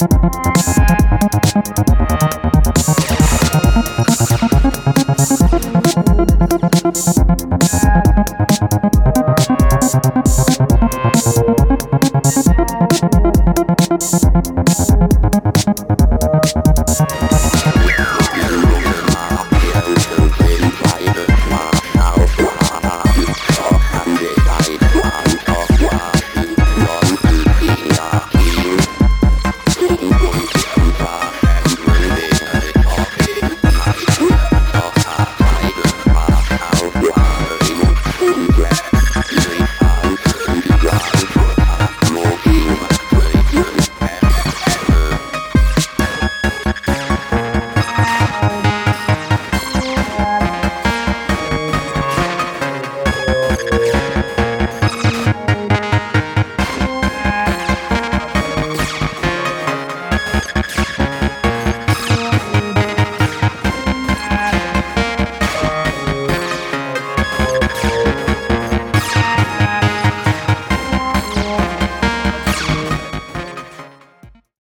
Peace.